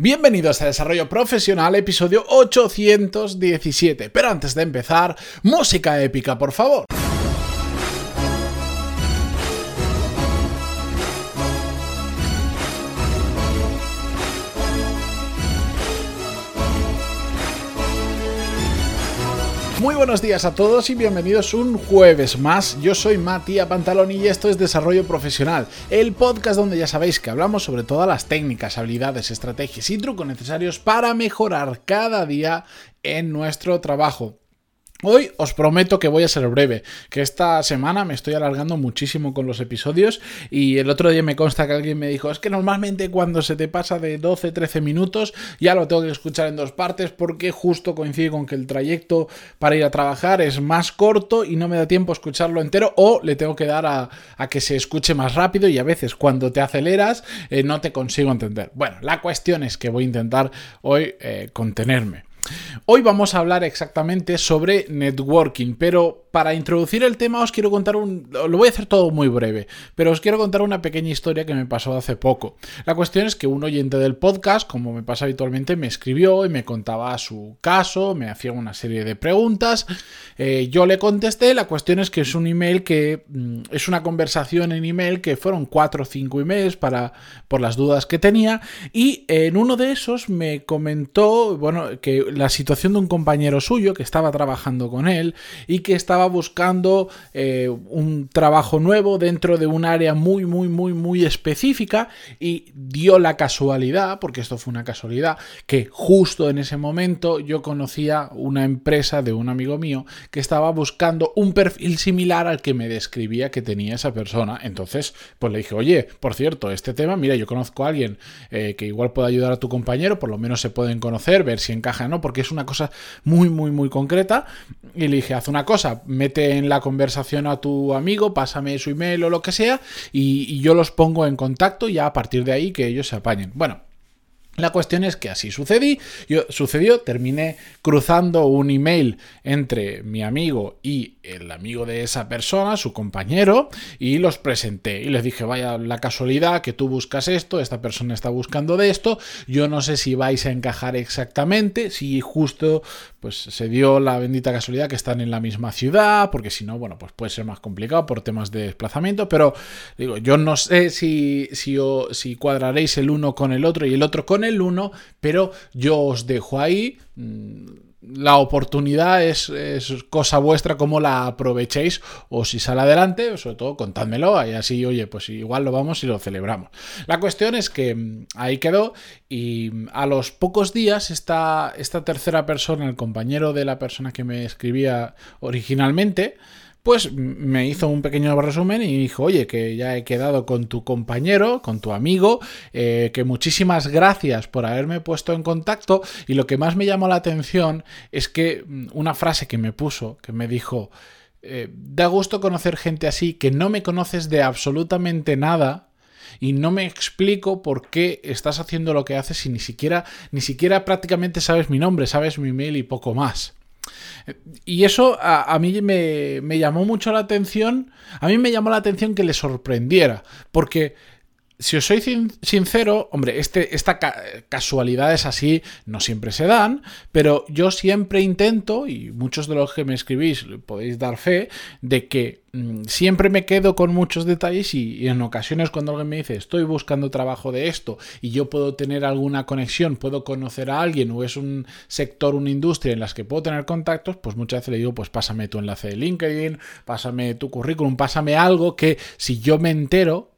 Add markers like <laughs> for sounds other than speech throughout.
Bienvenidos a Desarrollo Profesional, episodio 817. Pero antes de empezar, música épica, por favor. Muy buenos días a todos y bienvenidos un jueves más. Yo soy Matías Pantalón y esto es Desarrollo Profesional, el podcast donde ya sabéis que hablamos sobre todas las técnicas, habilidades, estrategias y trucos necesarios para mejorar cada día en nuestro trabajo. Hoy os prometo que voy a ser breve, que esta semana me estoy alargando muchísimo con los episodios y el otro día me consta que alguien me dijo, es que normalmente cuando se te pasa de 12-13 minutos ya lo tengo que escuchar en dos partes porque justo coincide con que el trayecto para ir a trabajar es más corto y no me da tiempo a escucharlo entero o le tengo que dar a, que se escuche más rápido y a veces cuando te aceleras eh, no te consigo entender. Bueno, la cuestión es que voy a intentar hoy eh, contenerme. Hoy vamos a hablar exactamente sobre networking, pero para introducir el tema os quiero contar un... Lo voy a hacer todo muy breve, pero os quiero contar una pequeña historia que me pasó hace poco. La cuestión es que un oyente del podcast, como me pasa habitualmente, me escribió y me contaba su caso, me hacía una serie de preguntas, eh, yo le contesté, la cuestión es que es un email que... Mm, es una conversación en email que fueron cuatro o cinco emails para, por las dudas que tenía y en uno de esos me comentó, bueno, que la situación de un compañero suyo que estaba trabajando con él y que estaba buscando eh, un trabajo nuevo dentro de un área muy, muy, muy, muy específica y dio la casualidad, porque esto fue una casualidad, que justo en ese momento yo conocía una empresa de un amigo mío que estaba buscando un perfil similar al que me describía que tenía esa persona. Entonces, pues le dije, oye, por cierto, este tema, mira, yo conozco a alguien eh, que igual pueda ayudar a tu compañero, por lo menos se pueden conocer, ver si encaja o no, porque es una cosa muy, muy, muy concreta. Y le dije, haz una cosa, mete en la conversación a tu amigo, pásame su email o lo que sea, y, yo los pongo en contacto ya a partir de ahí que ellos se apañen. Bueno, la cuestión es que así sucedí, yo, sucedió, terminé cruzando un email entre mi amigo y el amigo de esa persona, su compañero, y los presenté. Y les dije, vaya la casualidad que tú buscas esto, esta persona está buscando de esto, yo no sé si vais a encajar exactamente, si justo pues se dio la bendita casualidad que están en la misma ciudad, porque si no, bueno, pues puede ser más complicado por temas de desplazamiento, pero digo, yo no sé si, si, si cuadraréis el uno con el otro y el otro con el el 1, pero yo os dejo ahí. Mm, la oportunidad es, cosa vuestra, como la aprovechéis o si sale adelante, sobre todo contádmelo y así, oye, pues igual lo vamos y lo celebramos. La cuestión es que mm, ahí quedó y mm, a los pocos días esta, esta tercera persona, el compañero de la persona que me escribía originalmente, pues me hizo un pequeño resumen y dijo, oye, que ya he quedado con tu compañero, con tu amigo, eh, que muchísimas gracias por haberme puesto en contacto y lo que más me llamó la atención es que mm, una frase que me puso, que me dijo, eh, da gusto conocer gente así, que no me conoces de absolutamente nada, y no me explico por qué estás haciendo lo que haces y ni siquiera, ni siquiera prácticamente sabes mi nombre, sabes mi email y poco más. Y eso a, mí me, me, llamó mucho la atención, a mí me llamó la atención que le sorprendiera, porque si os soy sincero, hombre, este, esta casualidades así no siempre se dan, pero yo siempre intento, y muchos de los que me escribís podéis dar fe, de que mm, siempre me quedo con muchos detalles y, en ocasiones cuando alguien me dice estoy buscando trabajo de esto y yo puedo tener alguna conexión, puedo conocer a alguien o es un sector, una industria en las que puedo tener contactos, pues muchas veces le digo pues pásame tu enlace de LinkedIn, pásame tu currículum, pásame algo que si yo me entero,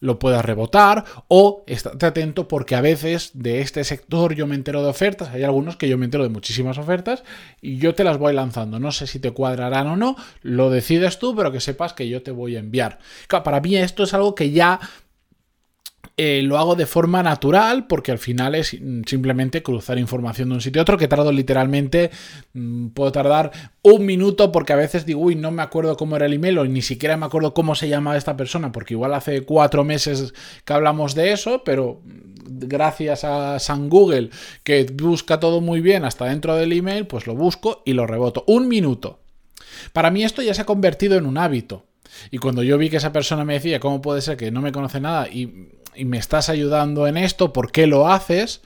lo puedas rebotar o estate atento porque a veces de este sector yo me entero de ofertas, hay algunos que yo me entero de muchísimas ofertas y yo te las voy lanzando, no sé si te cuadrarán o no, lo decides tú, pero que sepas que yo te voy a enviar. para mí esto es algo que ya eh, lo hago de forma natural porque al final es simplemente cruzar información de un sitio a otro que tardo literalmente, mm, puedo tardar un minuto porque a veces digo, uy, no me acuerdo cómo era el email o ni siquiera me acuerdo cómo se llamaba esta persona porque igual hace cuatro meses que hablamos de eso, pero gracias a San Google que busca todo muy bien hasta dentro del email, pues lo busco y lo reboto. Un minuto. Para mí esto ya se ha convertido en un hábito. Y cuando yo vi que esa persona me decía, ¿cómo puede ser que no me conoce nada y, me estás ayudando en esto? ¿Por qué lo haces?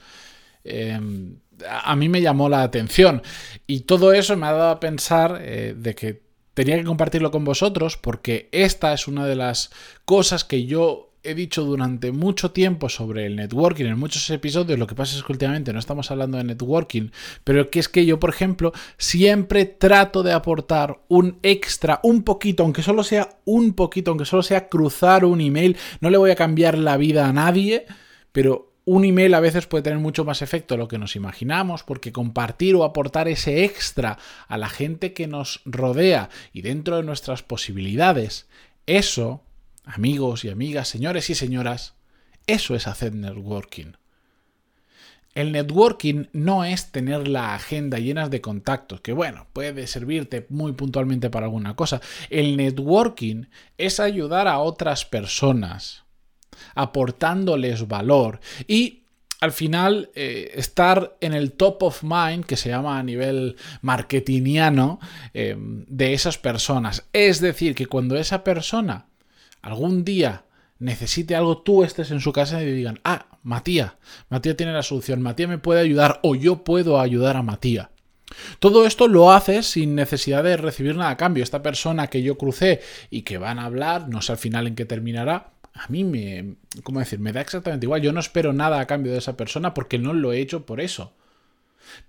Em, a mí me llamó la atención. Y todo eso me ha dado a pensar eh, de que tenía que compartirlo con vosotros porque esta es una de las cosas que yo he dicho durante mucho tiempo sobre el networking en muchos episodios, lo que pasa es que últimamente no estamos hablando de networking, pero que es que yo, por ejemplo, siempre trato de aportar un extra, un poquito, aunque solo sea un poquito, aunque solo sea cruzar un email, no le voy a cambiar la vida a nadie, pero un email a veces puede tener mucho más efecto de lo que nos imaginamos, porque compartir o aportar ese extra a la gente que nos rodea y dentro de nuestras posibilidades, eso amigos y amigas, señores y señoras, eso es hacer networking. El networking no es tener la agenda llena de contactos, que bueno, puede servirte muy puntualmente para alguna cosa. El networking es ayudar a otras personas, aportándoles valor y al final eh, estar en el top of mind, que se llama a nivel marketingiano, eh, de esas personas. Es decir, que cuando esa persona algún día necesite algo, tú estés en su casa y digan, ah, Matías, Matías tiene la solución, Matías me puede ayudar o yo puedo ayudar a Matías. Todo esto lo haces sin necesidad de recibir nada a cambio. Esta persona que yo crucé y que van a hablar, no sé al final en qué terminará, a mí me, ¿cómo decir? Me da exactamente igual. Yo no espero nada a cambio de esa persona porque no lo he hecho por eso.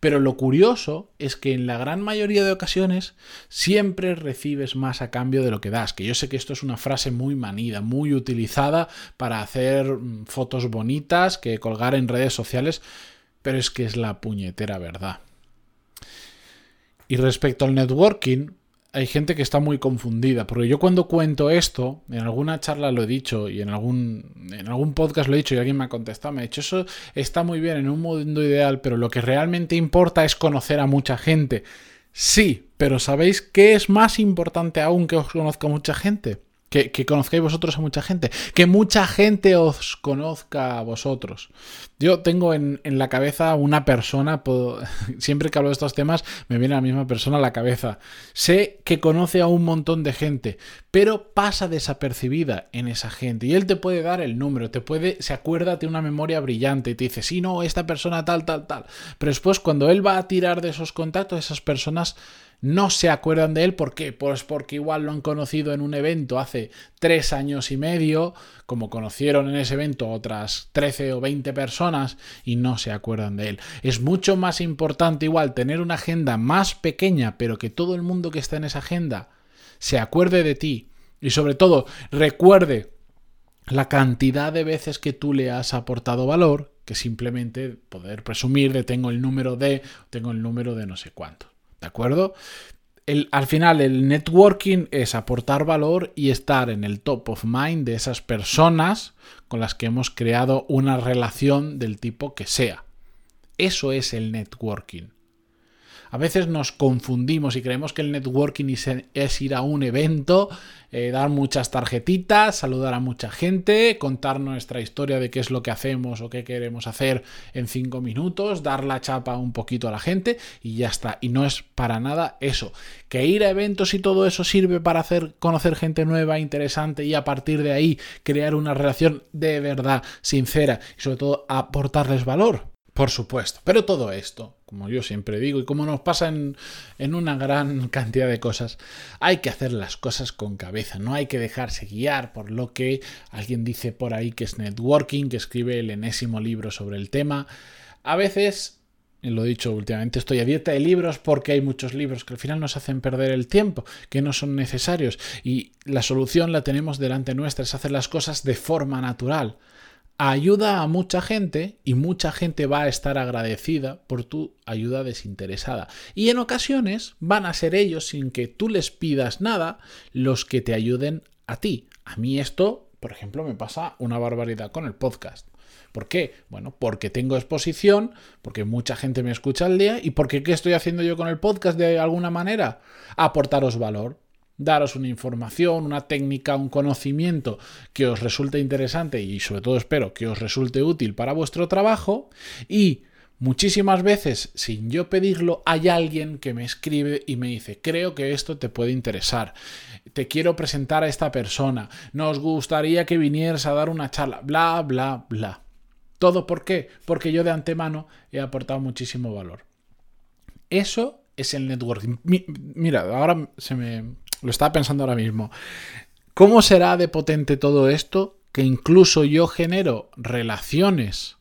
Pero lo curioso es que en la gran mayoría de ocasiones siempre recibes más a cambio de lo que das. Que yo sé que esto es una frase muy manida, muy utilizada para hacer mm, fotos bonitas que colgar en redes sociales, pero es que es la puñetera verdad. Y respecto al networking, hay gente que está muy confundida, porque yo cuando cuento esto, en alguna charla lo he dicho y en algún, en algún podcast lo he dicho y alguien me ha contestado, me ha dicho, eso está muy bien en un mundo ideal, pero lo que realmente importa es conocer a mucha gente. Sí, pero ¿sabéis qué es más importante aún que os conozca mucha gente? Que, conozcáis vosotros a mucha gente, que mucha gente os conozca a vosotros. Yo tengo en, la cabeza una persona, <laughs> siempre que hablo de estos temas me viene la misma persona a la cabeza. Sé que conoce a un montón de gente, pero pasa desapercibida en esa gente. Y él te puede dar el número, te puede, se acuerda de una memoria brillante y te dice, sí, no, esta persona tal, tal, tal. Pero después cuando él va a tirar de esos contactos, esas personas no se acuerdan de él. ¿Por qué? Pues porque igual lo han conocido en un evento hace tres años y medio, como conocieron en ese evento otras 13 o 20 personas y no se acuerdan de él. Es mucho más importante igual tener una agenda más pequeña, pero que todo el mundo que está en esa agenda se acuerde de ti y sobre todo recuerde la cantidad de veces que tú le has aportado valor que simplemente poder presumir de tengo el número de, tengo el número de no sé cuánto. ¿De acuerdo? Al final el networking es aportar valor y estar en el top of mind de esas personas con las que hemos creado una relación del tipo que sea. Eso es el networking. A veces nos confundimos y creemos que el networking es ir a un evento, eh, dar muchas tarjetitas, saludar a mucha gente, contar nuestra historia de qué es lo que hacemos o qué queremos hacer en cinco minutos, dar la chapa un poquito a la gente y ya está. Y no es para nada eso. Que ir a eventos y todo eso sirve para hacer conocer gente nueva, interesante y a partir de ahí crear una relación de verdad, sincera y sobre todo aportarles valor. Por supuesto. Pero todo esto, como yo siempre digo, y como nos pasa en, una gran <laughs> cantidad de cosas, hay que hacer las cosas con cabeza, no hay que dejarse guiar por lo que alguien dice por ahí que es networking, que escribe el enésimo libro sobre el tema. A veces, lo he dicho últimamente, estoy a dieta de libros porque hay muchos libros que al final nos hacen perder el tiempo, que no son necesarios, y la solución la tenemos delante nuestra, es hacer las cosas de forma natural ayuda a mucha gente y mucha gente va a estar agradecida por tu ayuda desinteresada. Y en ocasiones van a ser ellos, sin que tú les pidas nada, los que te ayuden a ti. A mí esto, por ejemplo, me pasa una barbaridad con el podcast. ¿Por qué? Bueno, porque tengo exposición, porque mucha gente me escucha al día y porque ¿qué estoy haciendo yo con el podcast de alguna manera? Aportaros valor daros una información, una técnica, un conocimiento que os resulte interesante y sobre todo espero que os resulte útil para vuestro trabajo y Muchísimas veces, sin yo pedirlo, hay alguien que me escribe y me dice, creo que esto te puede interesar, te quiero presentar a esta persona, nos gustaría que vinieras a dar una charla, bla, bla, bla. ¿Todo por qué? Porque yo de antemano he aportado muchísimo valor. Eso es el networking. mira, ahora se me lo estaba pensando ahora mismo. ¿Cómo será de potente todo esto que incluso yo genero relaciones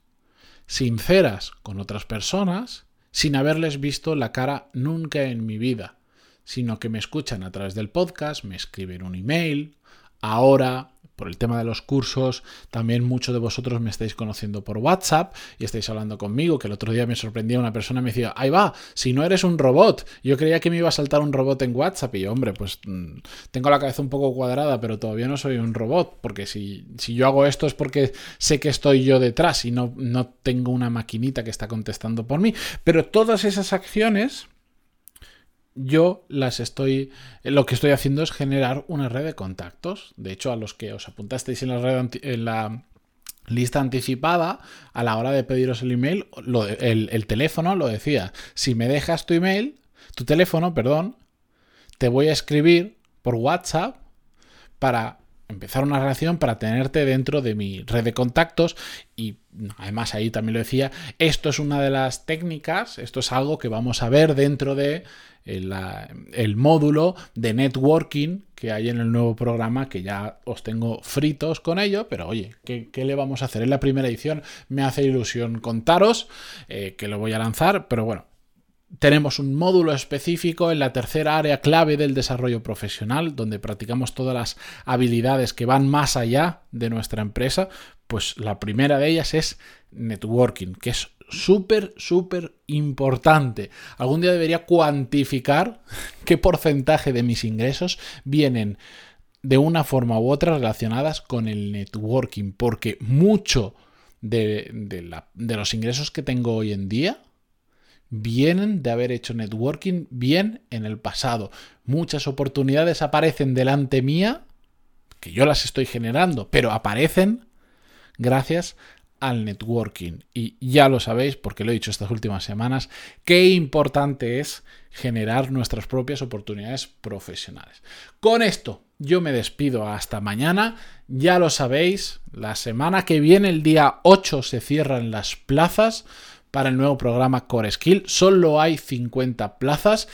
sinceras con otras personas sin haberles visto la cara nunca en mi vida, sino que me escuchan a través del podcast, me escriben un email, ahora por el tema de los cursos, también muchos de vosotros me estáis conociendo por WhatsApp y estáis hablando conmigo, que el otro día me sorprendía una persona me decía, ahí va, si no eres un robot, yo creía que me iba a saltar un robot en WhatsApp y yo, hombre, pues mm, tengo la cabeza un poco cuadrada, pero todavía no soy un robot, porque si, si yo hago esto es porque sé que estoy yo detrás y no, no tengo una maquinita que está contestando por mí, pero todas esas acciones yo las estoy. Lo que estoy haciendo es generar una red de contactos. De hecho, a los que os apuntasteis en la, red, lista anticipada, a la hora de pediros el email, el, el teléfono lo decía. Si me dejas tu email, tu teléfono, perdón, te voy a escribir por WhatsApp para empezar una relación para tenerte dentro de mi red de contactos y además ahí también lo decía, esto es una de las técnicas, esto es algo que vamos a ver dentro de el, módulo de networking que hay en el nuevo programa, que ya os tengo fritos con ello, pero oye, ¿qué, le vamos a hacer? En la primera edición me hace ilusión contaros eh, que lo voy a lanzar, pero bueno, tenemos un módulo específico en la tercera área clave del desarrollo profesional, donde practicamos todas las habilidades que van más allá de nuestra empresa. Pues la primera de ellas es networking, que es súper, súper importante. Algún día debería cuantificar <laughs> qué porcentaje de mis ingresos vienen de una forma u otra relacionadas con el networking, porque mucho de, de, los ingresos que tengo hoy en día vienen de haber hecho networking bien en el pasado. Muchas oportunidades aparecen delante mía, que yo las estoy generando, pero aparecen gracias al networking. Y ya lo sabéis, porque lo he dicho estas últimas semanas, qué importante es generar nuestras propias oportunidades profesionales. Con esto yo me despido hasta mañana. Ya lo sabéis, la semana que viene, el día 8, se cierran las plazas para el nuevo programa Core Skill. Solo hay 50 plazas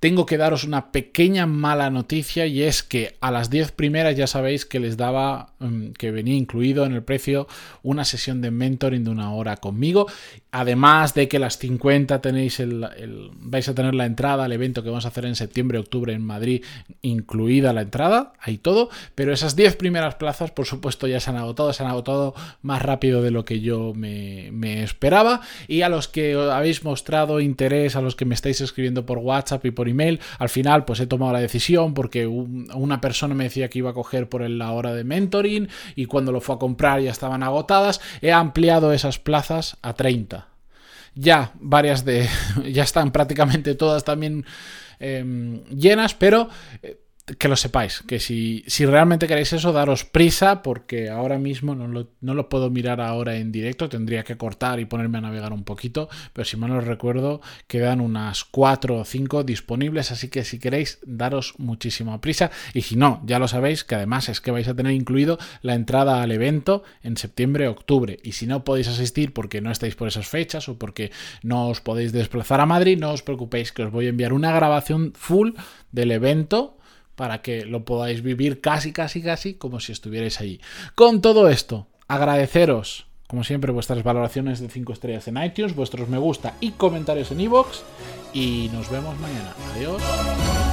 tengo que daros una pequeña mala noticia y es que a las 10 primeras ya sabéis que les daba, mm, que venía incluido en el precio una sesión de mentoring de una hora conmigo. Además de que las 50 tenéis el, vais a tener la entrada al evento que vamos a hacer en septiembre, octubre en Madrid, incluida la entrada, ahí todo. Pero esas 10 primeras plazas, por supuesto, ya se han agotado, se han agotado más rápido de lo que yo me, me esperaba. Y a los que habéis mostrado interés, a los que me estáis escribiendo por WhatsApp y por email. Al final, pues he tomado la decisión porque una persona me decía que iba a coger por la hora de mentoring y cuando lo fue a comprar ya estaban agotadas. He ampliado esas plazas a 30. Ya varias de. <laughs> ya están prácticamente todas también em, llenas, pero. Eh, que lo sepáis, que si, si, realmente queréis eso, daros prisa, porque ahora mismo no lo, no lo, puedo mirar ahora en directo, tendría que cortar y ponerme a navegar un poquito, pero si mal os recuerdo, quedan unas 4 o 5 disponibles, así que si queréis, daros muchísima prisa, y si no, ya lo sabéis, que además es que vais a tener incluido la entrada al evento en septiembre-octubre, y si no podéis asistir porque no estáis por esas fechas o porque no os podéis desplazar a Madrid, no os preocupéis que os voy a enviar una grabación full del evento para que lo podáis vivir casi, casi, casi como si estuvierais allí. Con todo esto, agradeceros, como siempre, vuestras valoraciones de 5 estrellas en iTunes, vuestros me gusta y comentarios en iVoox, y nos vemos mañana. Adiós.